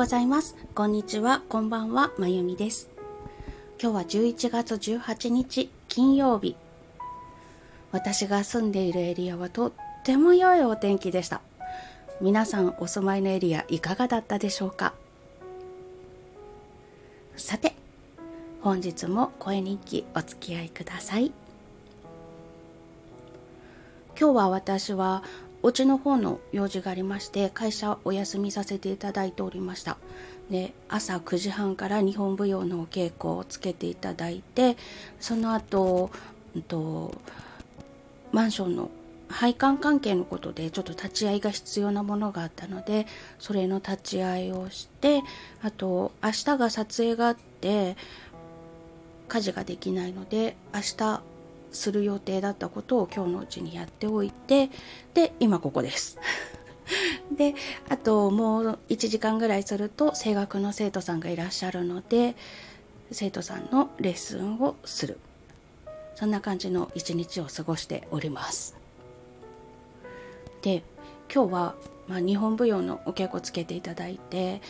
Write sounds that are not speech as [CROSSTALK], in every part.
ございます。こんにちは、こんばんは、まゆみです。今日は11月18日、金曜日。私が住んでいるエリアはとっても良いお天気でした。皆さんお住まいのエリアいかがだったでしょうか？さて、本日も声日記お付き合いください。今日は私はお家の方の用事がありまして会社お休みさせていただいておりました。で朝9時半から日本舞踊のお稽古をつけていただいてその後、うんとマンションの配管関係のことでちょっと立ち会いが必要なものがあったのでそれの立ち会いをしてあと明日が撮影があって家事ができないので明日する予定だったことを今日のうちにやっておいてで今ここです。[LAUGHS] であともう1時間ぐらいすると声楽の生徒さんがいらっしゃるので生徒さんのレッスンをする。そんな感じの一日を過ごしております。で今日は、まあ、日本舞踊のお稽古つけていただいて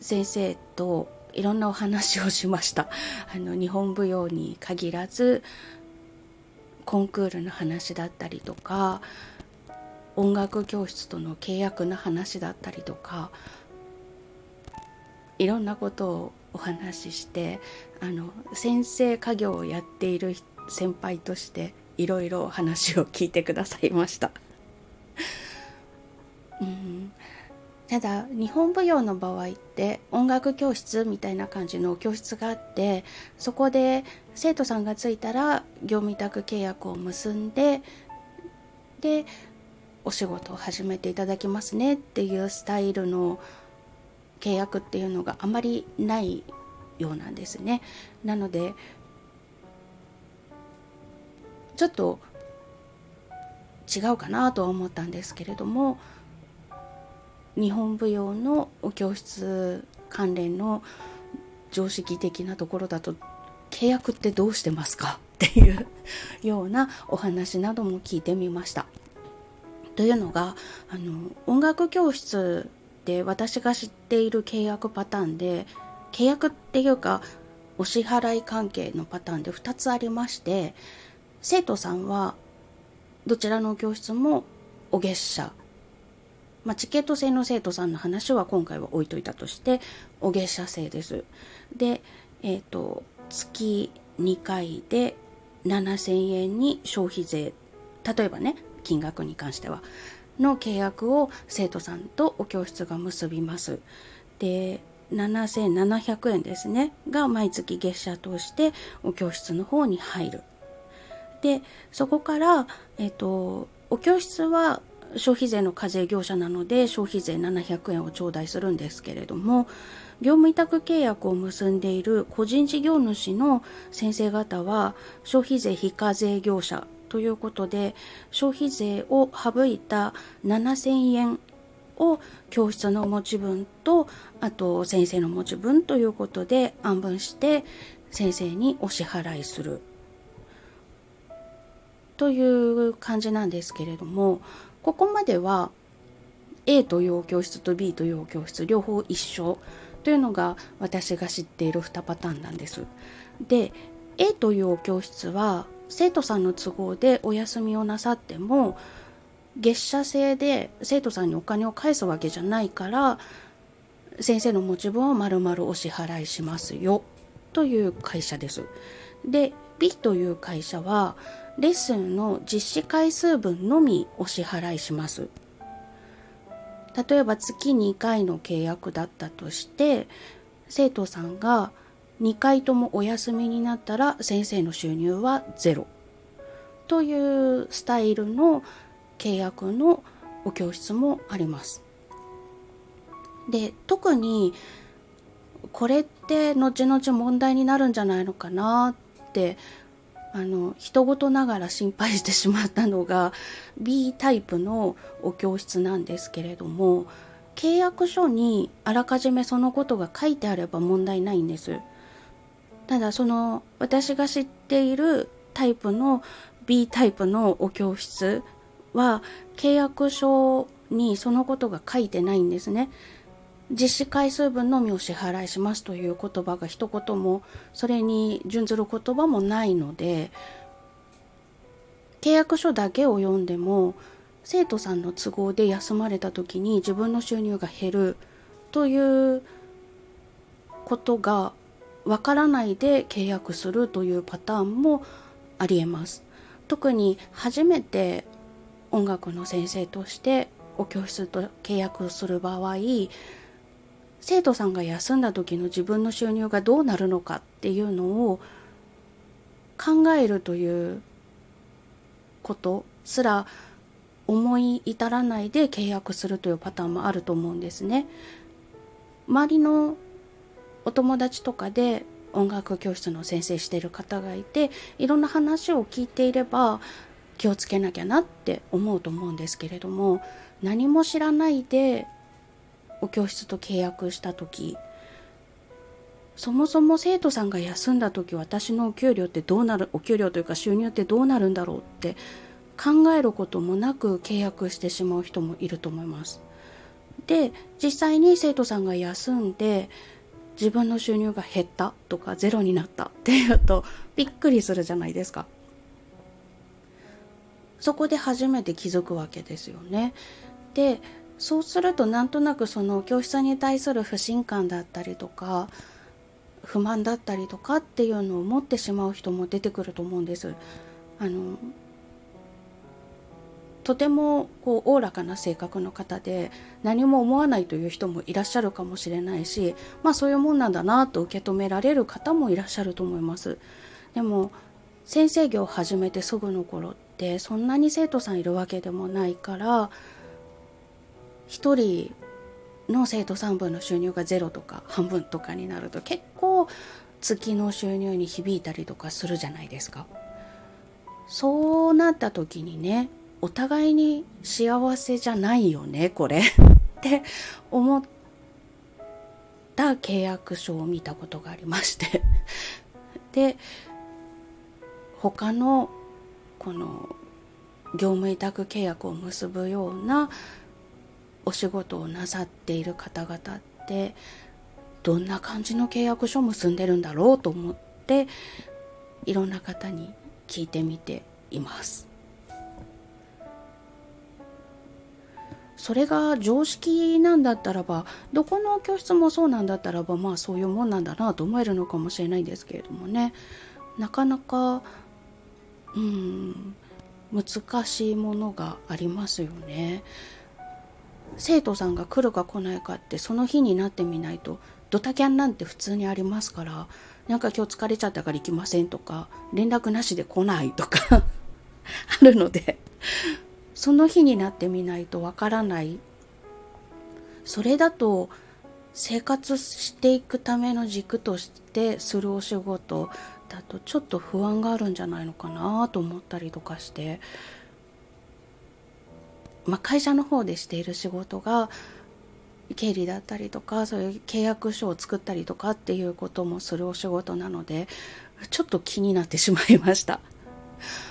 先生といろんなお話をしました。あの日本舞踊に限らずコンクールの話だったりとか音楽教室との契約の話だったりとかいろんなことをお話ししてあの先生家業をやっている先輩としていろいろ話を聞いてくださいました。[LAUGHS] うんただ日本舞踊の場合って音楽教室みたいな感じの教室があってそこで生徒さんがついたら業務委託契約を結んででお仕事を始めていただきますねっていうスタイルの契約っていうのがあまりないようなんですね。なのでちょっと違うかなとは思ったんですけれども日本舞踊のお教室関連の常識的なところだと契約ってどうしてますか？[LAUGHS] っていうようなお話なども聞いてみました。というのがあの音楽教室で私が知っている契約パターンで契約っていうかお支払い関係のパターンで2つありまして生徒さんはどちらの教室もお月謝まあ、チケット制の生徒さんの話は今回は置いといたとしてお月謝制です。で、えっ、ー、と月2回で7000円に消費税例えばね金額に関してはの契約を生徒さんとお教室が結びます。で7700円ですねが毎月月謝としてお教室の方に入る。でそこから、えっ、ー、とお教室は消費税の課税業者なので消費税700円を頂戴するんですけれども業務委託契約を結んでいる個人事業主の先生方は消費税非課税業者ということで消費税を省いた7000円を教室の持ち分とあと先生の持ち分ということで安分して先生にお支払いする。という感じなんですけれどもここまでは A という教室と B という教室両方一緒というのが私が知っている2パターンなんです。で A という教室は生徒さんの都合でお休みをなさっても月謝制で生徒さんにお金を返すわけじゃないから先生の持ち分を丸々お支払いしますよという会社です。で B という会社はレッスンの実施回数分のみお支払いします。例えば月2回の契約だったとして生徒さんが2回ともお休みになったら先生の収入はゼロというスタイルの契約のお教室もあります。で特にこれって後々問題になるんじゃないのかなってあの人事ながら心配してしまったのが B タイプのお教室なんですけれども契約書にあらかじめそのことが書いてあれば問題ないんです。ただその私が知っているタイプの B タイプのお教室は契約書にそのことが書いてないんですね。実施回数分のみお支払いしますという言葉が一言もそれに準ずる言葉もないので契約書だけを読んでも生徒さんの都合で休まれた時に自分の収入が減るということがわからないで契約するというパターンもありえます。特に初めて音楽の先生としてお教室と契約する場合生徒さんが休んだ時の自分の収入がどうなるのかっていうのを考えるということすら思い至らないで契約するというパターンもあると思うんですね。周りのお友達とかで音楽教室の先生してる方がいていろんな話を聞いていれば気をつけなきゃなって思うと思うんですけれども何も知らないでお教室と契約した時そもそも生徒さんが休んだ時私のお給料ってどうなるお給料というか収入ってどうなるんだろうって考えることもなく契約してしまう人もいると思います。で実際に生徒さんが休んで自分の収入が減ったとかゼロになったっていうとびっくりするじゃないですか。そこで初めて気づくわけですよね。でそうするとなんとなくその教室に対する不信感だったりとか不満だったりとかっていうのを持ってしまう人も出てくると思うんです。あのとてもこうおおらかな性格の方で何も思わないという人もいらっしゃるかもしれないしまあそういうもんなんだなと受け止められる方もいらっしゃると思います。でも先生業を始めてすぐの頃ってそんなに生徒さんいるわけでもないから1人の生徒さん分の収入がゼロとか半分とかになると結構月の収入に響いたりとかするじゃないですか。そうなった時にねお互いに幸せじゃないよねこれ [LAUGHS] って思った契約書を見たことがありまして [LAUGHS] で他のこの業務委託契約を結ぶようなお仕事をなさっている方々ってどんな感じの契約書を結んでるんだろうと思っていろんな方に聞いてみています。それが常識なんだったらばどこの教室もそうなんだったらばまあそういうもんなんだなと思えるのかもしれないんですけれどもねなかなかうん難しいものがありますよね。生徒さんが来るか来ないかってその日になってみないとドタキャンなんて普通にありますからなんか今日疲れちゃったから行きませんとか連絡なしで来ないとか [LAUGHS] あるのでその日になってみないとわからない。それだと生活していくための軸としてするお仕事だとちょっと不安があるんじゃないのかなと思ったりとかしてまあ、会社の方でしている仕事が経理だったりとかそういう契約書を作ったりとかっていうこともするお仕事なのでちょっと気になってしまいました。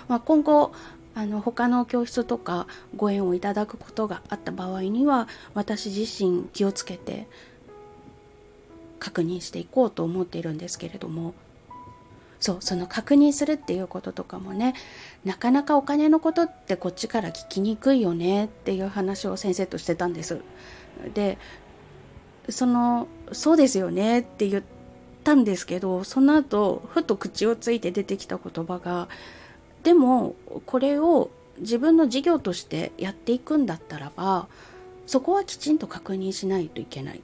まあ、今後あの他の教室とかご縁をいただくことがあった場合には私自身気をつけて確認していこうと思っているんですけれどもそうその確認するっていうこととかもねなかなかお金のことってこっちから聞きにくいよねっていう話を先生としてたんです。でそのそうですよねって言ったんですけどその後ふと口をついて出てきた言葉がでもこれを自分の事業としてやっていくんだったらばそこはきちんと確認しないといけない。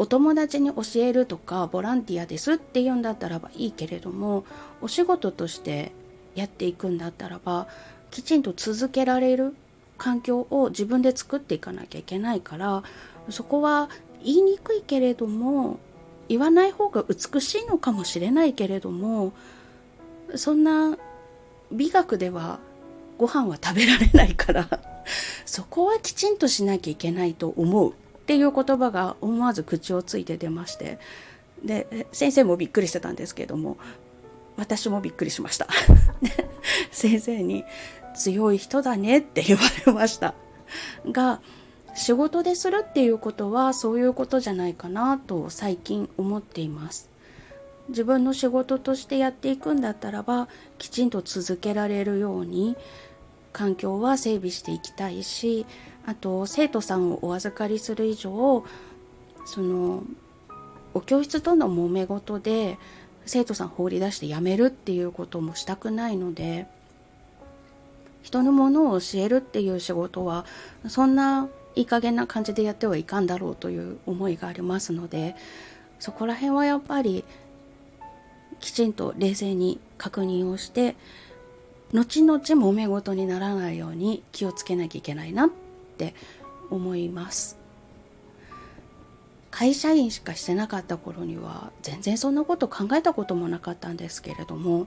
お友達に教えるとかボランティアですって言うんだったらばいいけれどもお仕事としてやっていくんだったらばきちんと続けられる環境を自分で作っていかなきゃいけないからそこは言いにくいけれども言わない方が美しいのかもしれないけれどもそんな美学ではご飯は食べられないからそこはきちんとしなきゃいけないと思う。っていう言葉が思わず口をついて出ましてで先生もびっくりしてたんですけれども私もびっくりしました。[LAUGHS] 先生に「強い人だね」って言われました。が仕事でするっていうことはそういうことじゃないかなと最近思っています。自分の仕事としてやっていくんだったらばきちんと続けられるように環境は整備していきたいしあと生徒さんをお預かりする以上そのお教室との揉め事で生徒さん放り出して辞めるっていうこともしたくないので人のものを教えるっていう仕事はそんないい加減な感じでやってはいかんだろうという思いがありますのでそこら辺はやっぱりきちんと冷静に確認をして後々揉め事にならないように気をつけなきゃいけないなって思います。会社員しかしてなかった頃には全然そんなこと考えたこともなかったんですけれども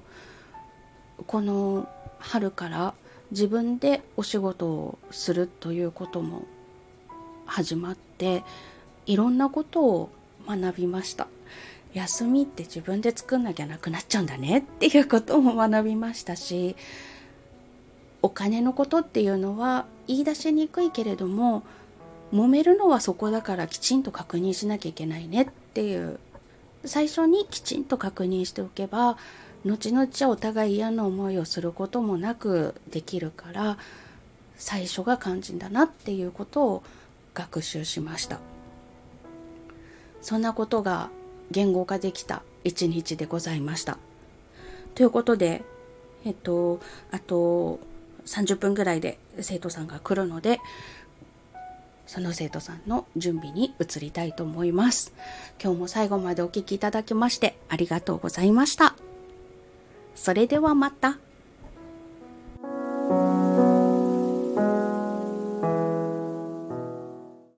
この春から自分でお仕事をするということも始まっていろんなことを学びました。休みって自分で作んなきゃなくなっちゃうんだねっていうことも学びましたしお金のことっていうのは言い出しにくいけれども揉めるのはそこだからきちんと確認しなきゃいけないねっていう。最初にきちんと確認しておけば後々お互い嫌な思いをすることもなくできるから最初が肝心だなっていうことを学習しました。そんなことが言語化できた一日でございました。ということでえっとあと30分ぐらいで生徒さんが来るのでその生徒さんの準備に移りたいと思います今日も最後までお聴きいただきましてありがとうございましたそれではまた。